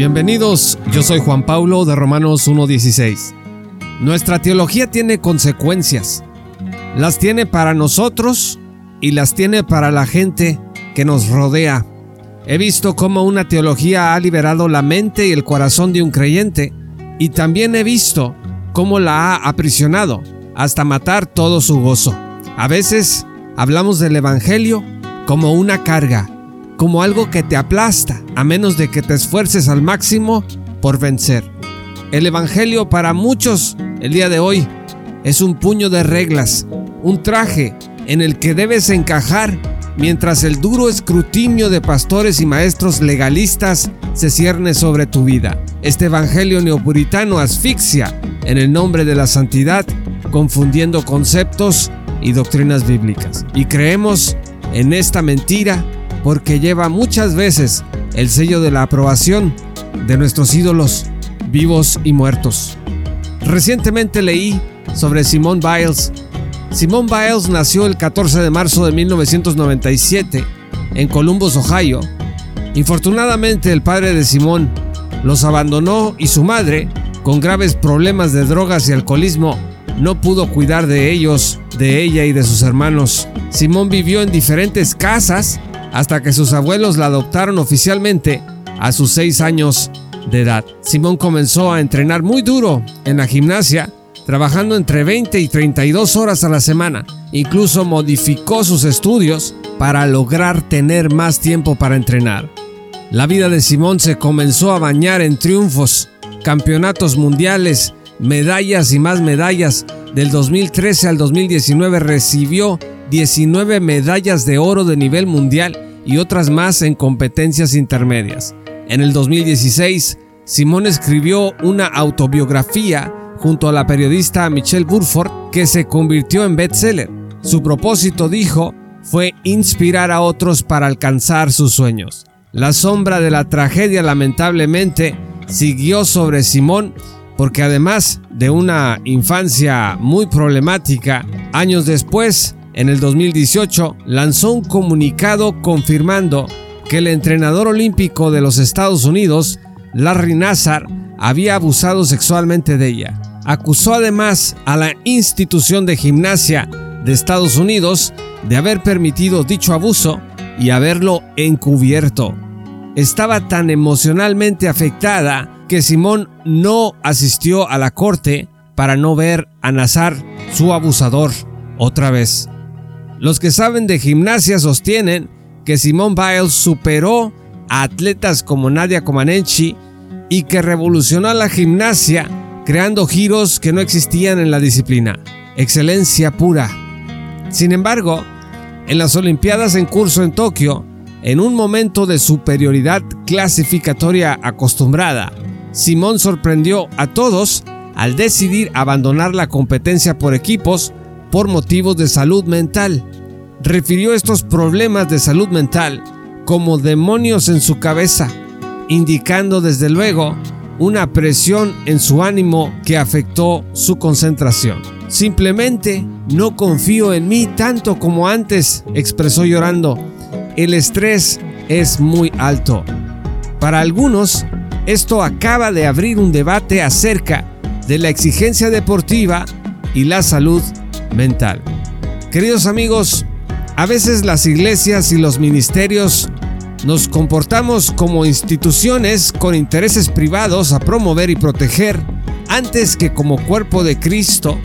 Bienvenidos, yo soy Juan Pablo de Romanos 1.16. Nuestra teología tiene consecuencias. Las tiene para nosotros y las tiene para la gente que nos rodea. He visto cómo una teología ha liberado la mente y el corazón de un creyente y también he visto cómo la ha aprisionado hasta matar todo su gozo. A veces hablamos del Evangelio como una carga, como algo que te aplasta, a menos de que te esfuerces al máximo por vencer. El Evangelio para muchos el día de hoy es un puño de reglas, un traje en el que debes encajar mientras el duro escrutinio de pastores y maestros legalistas se cierne sobre tu vida. Este Evangelio neopuritano asfixia en el nombre de la santidad, confundiendo conceptos y doctrinas bíblicas. Y creemos en esta mentira porque lleva muchas veces el sello de la aprobación de nuestros ídolos vivos y muertos. Recientemente leí sobre Simone Biles. Simone Biles nació el 14 de marzo de 1997 en Columbus, Ohio. Infortunadamente el padre de Simone los abandonó y su madre, con graves problemas de drogas y alcoholismo, no pudo cuidar de ellos, de ella y de sus hermanos. Simón vivió en diferentes casas hasta que sus abuelos la adoptaron oficialmente a sus 6 años de edad. Simón comenzó a entrenar muy duro en la gimnasia, trabajando entre 20 y 32 horas a la semana. Incluso modificó sus estudios para lograr tener más tiempo para entrenar. La vida de Simón se comenzó a bañar en triunfos, campeonatos mundiales, medallas y más medallas. Del 2013 al 2019 recibió 19 medallas de oro de nivel mundial y otras más en competencias intermedias. En el 2016, Simón escribió una autobiografía junto a la periodista Michelle Burford que se convirtió en bestseller. Su propósito, dijo, fue inspirar a otros para alcanzar sus sueños. La sombra de la tragedia lamentablemente siguió sobre Simón porque además de una infancia muy problemática, años después en el 2018 lanzó un comunicado confirmando que el entrenador olímpico de los Estados Unidos, Larry Nassar, había abusado sexualmente de ella. Acusó además a la institución de gimnasia de Estados Unidos de haber permitido dicho abuso y haberlo encubierto. Estaba tan emocionalmente afectada que Simón no asistió a la corte para no ver a Nassar, su abusador, otra vez. Los que saben de gimnasia sostienen que Simone Biles superó a atletas como Nadia Comaneci y que revolucionó la gimnasia creando giros que no existían en la disciplina. Excelencia pura. Sin embargo, en las Olimpiadas en curso en Tokio, en un momento de superioridad clasificatoria acostumbrada, Simón sorprendió a todos al decidir abandonar la competencia por equipos por motivos de salud mental. Refirió estos problemas de salud mental como demonios en su cabeza, indicando desde luego una presión en su ánimo que afectó su concentración. Simplemente no confío en mí tanto como antes, expresó llorando. El estrés es muy alto. Para algunos, esto acaba de abrir un debate acerca de la exigencia deportiva y la salud mental. Queridos amigos, a veces las iglesias y los ministerios nos comportamos como instituciones con intereses privados a promover y proteger antes que como cuerpo de Cristo,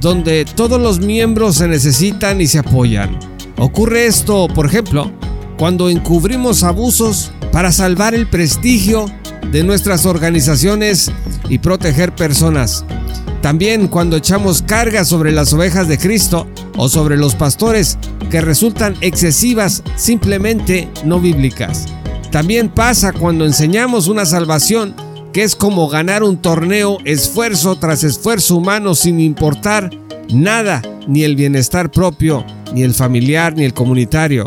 donde todos los miembros se necesitan y se apoyan. Ocurre esto, por ejemplo, cuando encubrimos abusos para salvar el prestigio de nuestras organizaciones y proteger personas. También cuando echamos carga sobre las ovejas de Cristo o sobre los pastores que resultan excesivas, simplemente no bíblicas. También pasa cuando enseñamos una salvación que es como ganar un torneo esfuerzo tras esfuerzo humano sin importar nada, ni el bienestar propio, ni el familiar, ni el comunitario.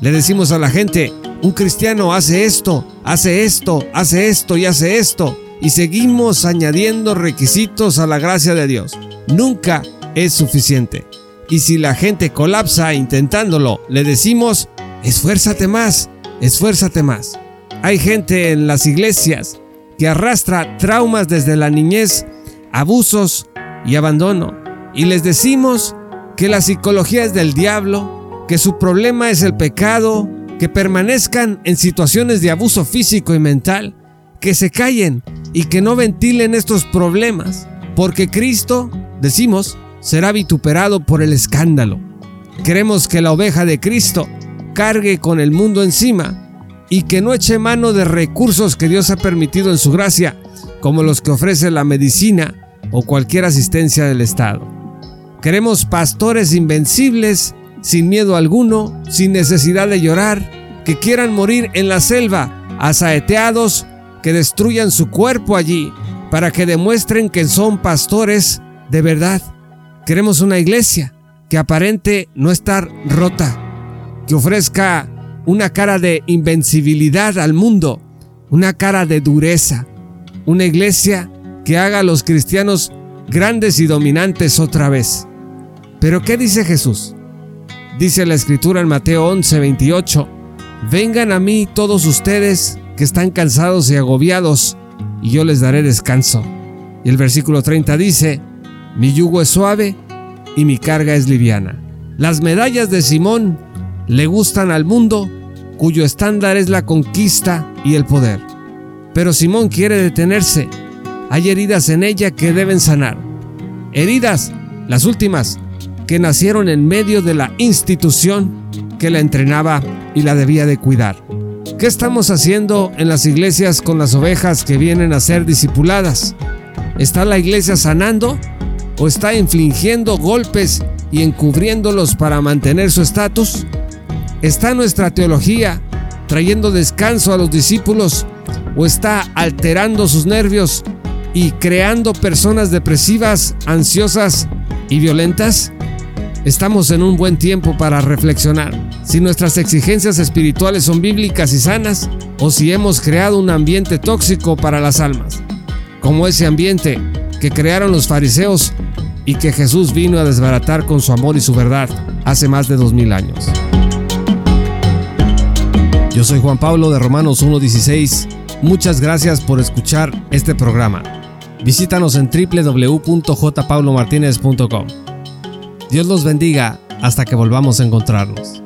Le decimos a la gente, un cristiano hace esto, hace esto, hace esto y hace esto y seguimos añadiendo requisitos a la gracia de Dios. Nunca es suficiente. Y si la gente colapsa intentándolo, le decimos, esfuérzate más, esfuérzate más. Hay gente en las iglesias que arrastra traumas desde la niñez, abusos y abandono. Y les decimos que la psicología es del diablo, que su problema es el pecado, que permanezcan en situaciones de abuso físico y mental, que se callen y que no ventilen estos problemas, porque Cristo, decimos, será vituperado por el escándalo. Queremos que la oveja de Cristo cargue con el mundo encima y que no eche mano de recursos que Dios ha permitido en su gracia, como los que ofrece la medicina o cualquier asistencia del Estado. Queremos pastores invencibles, sin miedo alguno, sin necesidad de llorar, que quieran morir en la selva, asaeteados, que destruyan su cuerpo allí, para que demuestren que son pastores de verdad. Queremos una iglesia que aparente no estar rota, que ofrezca una cara de invencibilidad al mundo, una cara de dureza, una iglesia que haga a los cristianos grandes y dominantes otra vez. Pero ¿qué dice Jesús? Dice la escritura en Mateo 11, 28, vengan a mí todos ustedes que están cansados y agobiados, y yo les daré descanso. Y el versículo 30 dice, mi yugo es suave y mi carga es liviana. Las medallas de Simón le gustan al mundo cuyo estándar es la conquista y el poder. Pero Simón quiere detenerse. Hay heridas en ella que deben sanar. Heridas, las últimas, que nacieron en medio de la institución que la entrenaba y la debía de cuidar. ¿Qué estamos haciendo en las iglesias con las ovejas que vienen a ser discipuladas? ¿Está la iglesia sanando o está infligiendo golpes y encubriéndolos para mantener su estatus? ¿Está nuestra teología trayendo descanso a los discípulos o está alterando sus nervios y creando personas depresivas, ansiosas y violentas? Estamos en un buen tiempo para reflexionar si nuestras exigencias espirituales son bíblicas y sanas o si hemos creado un ambiente tóxico para las almas, como ese ambiente que crearon los fariseos y que Jesús vino a desbaratar con su amor y su verdad hace más de dos mil años. Yo soy Juan Pablo de Romanos 1.16. Muchas gracias por escuchar este programa. Visítanos en www.jpaulomartinez.com. Dios los bendiga hasta que volvamos a encontrarnos.